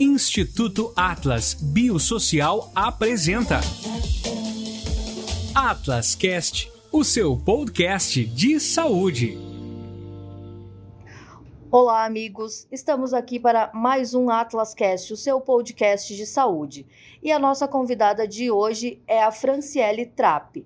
Instituto Atlas Biosocial apresenta Atlas Cast, o seu podcast de saúde. Olá, amigos. Estamos aqui para mais um Atlas Cast, o seu podcast de saúde. E a nossa convidada de hoje é a Franciele Trapp.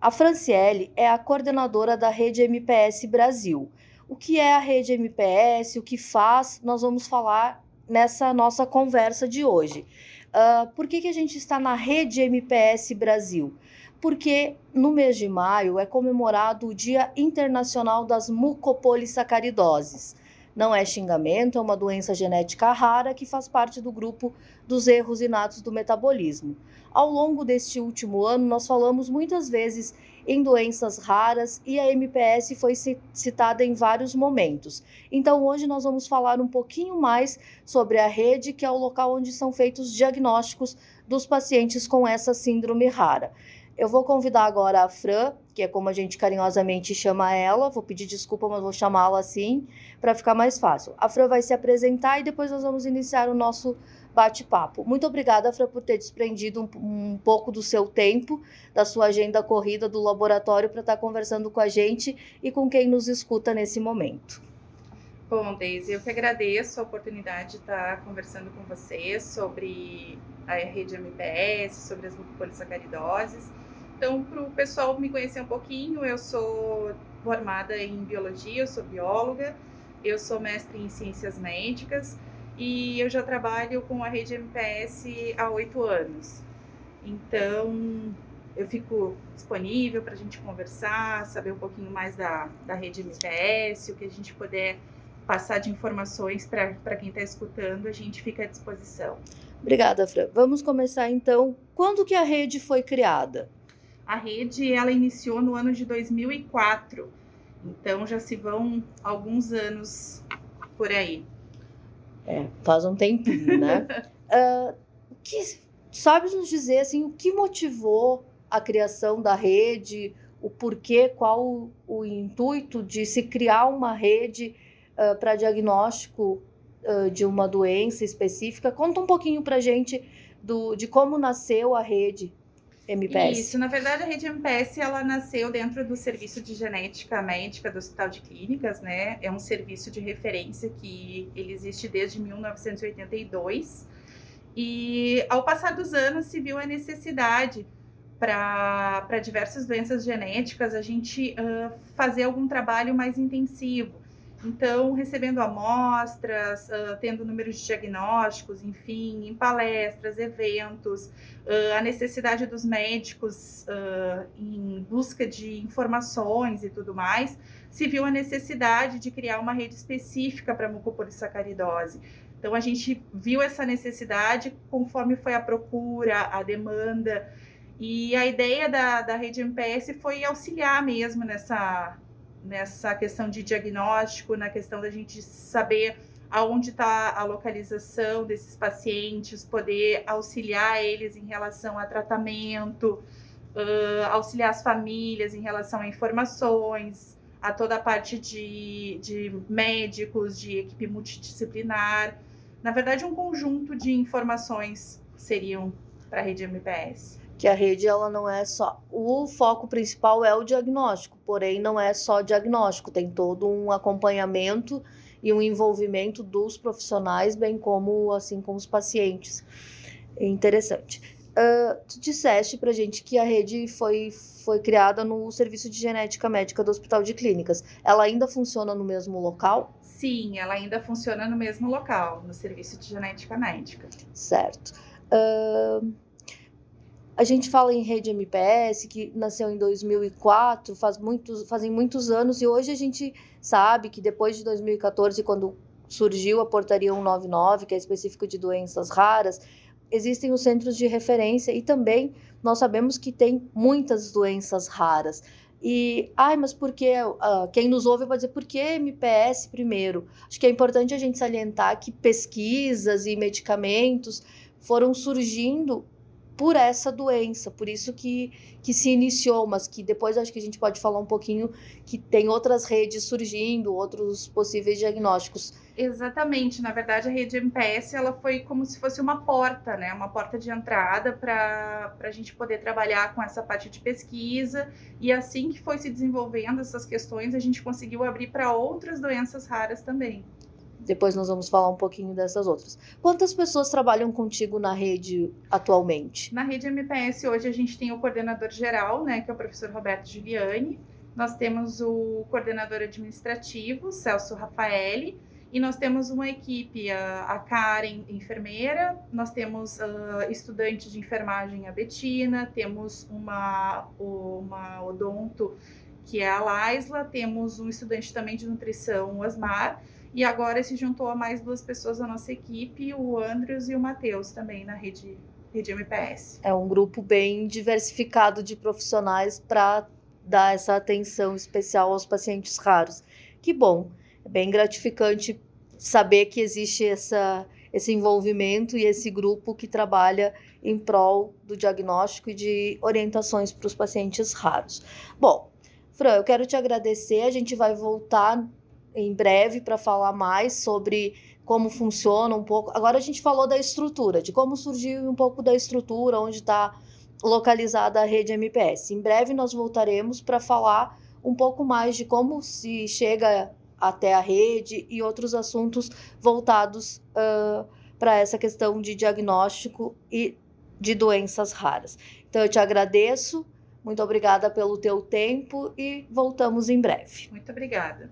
A Franciele é a coordenadora da Rede MPS Brasil. O que é a Rede MPS, o que faz, nós vamos falar nessa nossa conversa de hoje. Uh, por que, que a gente está na rede MPS Brasil? Porque no mês de maio é comemorado o Dia Internacional das Mucopolissacaridoses. Não é xingamento, é uma doença genética rara que faz parte do grupo dos erros inatos do metabolismo. Ao longo deste último ano, nós falamos muitas vezes em doenças raras e a MPS foi citada em vários momentos. Então, hoje nós vamos falar um pouquinho mais sobre a rede, que é o local onde são feitos diagnósticos dos pacientes com essa síndrome rara. Eu vou convidar agora a Fran, que é como a gente carinhosamente chama ela, vou pedir desculpa, mas vou chamá-la assim, para ficar mais fácil. A Fran vai se apresentar e depois nós vamos iniciar o nosso bate-papo. Muito obrigada, Fran, por ter desprendido um, um, pouco do seu tempo, da sua agenda corrida do laboratório, para estar conversando com a gente e com quem nos escuta nesse momento. Bom, Deise, eu que agradeço a oportunidade de estar conversando com você sobre a rede MPS, sobre as mucopolissacaridoses. Então, para o pessoal me conhecer um pouquinho, eu sou formada em biologia, eu sou bióloga, eu sou mestre em ciências médicas, e eu já trabalho com a rede MPS há oito anos. Então, eu fico disponível para a gente conversar, saber um pouquinho mais da, da rede MPS, o que a gente puder passar de informações para quem está escutando, a gente fica à disposição. Obrigada, Fran. Vamos começar então. Quando que a rede foi criada? A rede ela iniciou no ano de 2004, então já se vão alguns anos por aí. É, faz um tempinho, né? uh, que, sabes nos dizer assim, o que motivou a criação da rede, o porquê, qual o, o intuito de se criar uma rede uh, para diagnóstico uh, de uma doença específica? Conta um pouquinho para gente do, de como nasceu a rede MPS. Isso, na verdade a rede MPS ela nasceu dentro do serviço de genética médica do Hospital de Clínicas, né? É um serviço de referência que ele existe desde 1982 e ao passar dos anos se viu a necessidade para diversas doenças genéticas a gente uh, fazer algum trabalho mais intensivo. Então, recebendo amostras, uh, tendo números de diagnósticos, enfim, em palestras, eventos, uh, a necessidade dos médicos uh, em busca de informações e tudo mais, se viu a necessidade de criar uma rede específica para mucopolissacaridose. Então, a gente viu essa necessidade conforme foi a procura, a demanda, e a ideia da, da rede MPS foi auxiliar mesmo nessa, nessa questão de diagnóstico, na questão da gente saber aonde está a localização desses pacientes, poder auxiliar eles em relação a tratamento, uh, auxiliar as famílias em relação a informações, a toda a parte de, de médicos, de equipe multidisciplinar. Na verdade, um conjunto de informações seriam para a rede MPS que a rede ela não é só o foco principal é o diagnóstico, porém não é só diagnóstico, tem todo um acompanhamento e um envolvimento dos profissionais, bem como assim com os pacientes. É interessante. Uh, tu disseste pra gente que a rede foi, foi criada no Serviço de Genética Médica do Hospital de Clínicas. Ela ainda funciona no mesmo local? Sim, ela ainda funciona no mesmo local, no Serviço de Genética Médica. Certo. Uh, a gente fala em rede MPS, que nasceu em 2004, faz muitos, fazem muitos anos, e hoje a gente sabe que depois de 2014, quando surgiu a portaria 199, que é específico de doenças raras, existem os centros de referência e também nós sabemos que tem muitas doenças raras. E, ai, mas por que? Uh, quem nos ouve vai dizer, por que MPS primeiro? Acho que é importante a gente salientar que pesquisas e medicamentos foram surgindo por essa doença, por isso que, que se iniciou, mas que depois acho que a gente pode falar um pouquinho que tem outras redes surgindo, outros possíveis diagnósticos. Exatamente. Na verdade, a rede MPS ela foi como se fosse uma porta, né? Uma porta de entrada para a gente poder trabalhar com essa parte de pesquisa. E assim que foi se desenvolvendo essas questões, a gente conseguiu abrir para outras doenças raras também. Depois nós vamos falar um pouquinho dessas outras. Quantas pessoas trabalham contigo na rede atualmente? Na rede MPS hoje a gente tem o coordenador geral, né, que é o professor Roberto Giuliani. Nós temos o coordenador administrativo, Celso Rafaeli, e nós temos uma equipe, a, Karen, enfermeira, nós temos uh, estudantes de enfermagem, a Betina, temos uma, uma odonto, que é a Laisla, temos um estudante também de nutrição, o Asmar, e agora se juntou a mais duas pessoas da nossa equipe, o Andrews e o Matheus, também na rede, rede MPS. É um grupo bem diversificado de profissionais para dar essa atenção especial aos pacientes raros. Que bom! é bem gratificante saber que existe essa, esse envolvimento e esse grupo que trabalha em prol do diagnóstico e de orientações para os pacientes raros. Bom, Fran, eu quero te agradecer. A gente vai voltar em breve para falar mais sobre como funciona um pouco. Agora a gente falou da estrutura, de como surgiu um pouco da estrutura, onde está localizada a rede MPS. Em breve nós voltaremos para falar um pouco mais de como se chega até a rede e outros assuntos voltados uh, para essa questão de diagnóstico e de doenças raras. Então eu te agradeço, muito obrigada pelo teu tempo e voltamos em breve. Muito obrigada.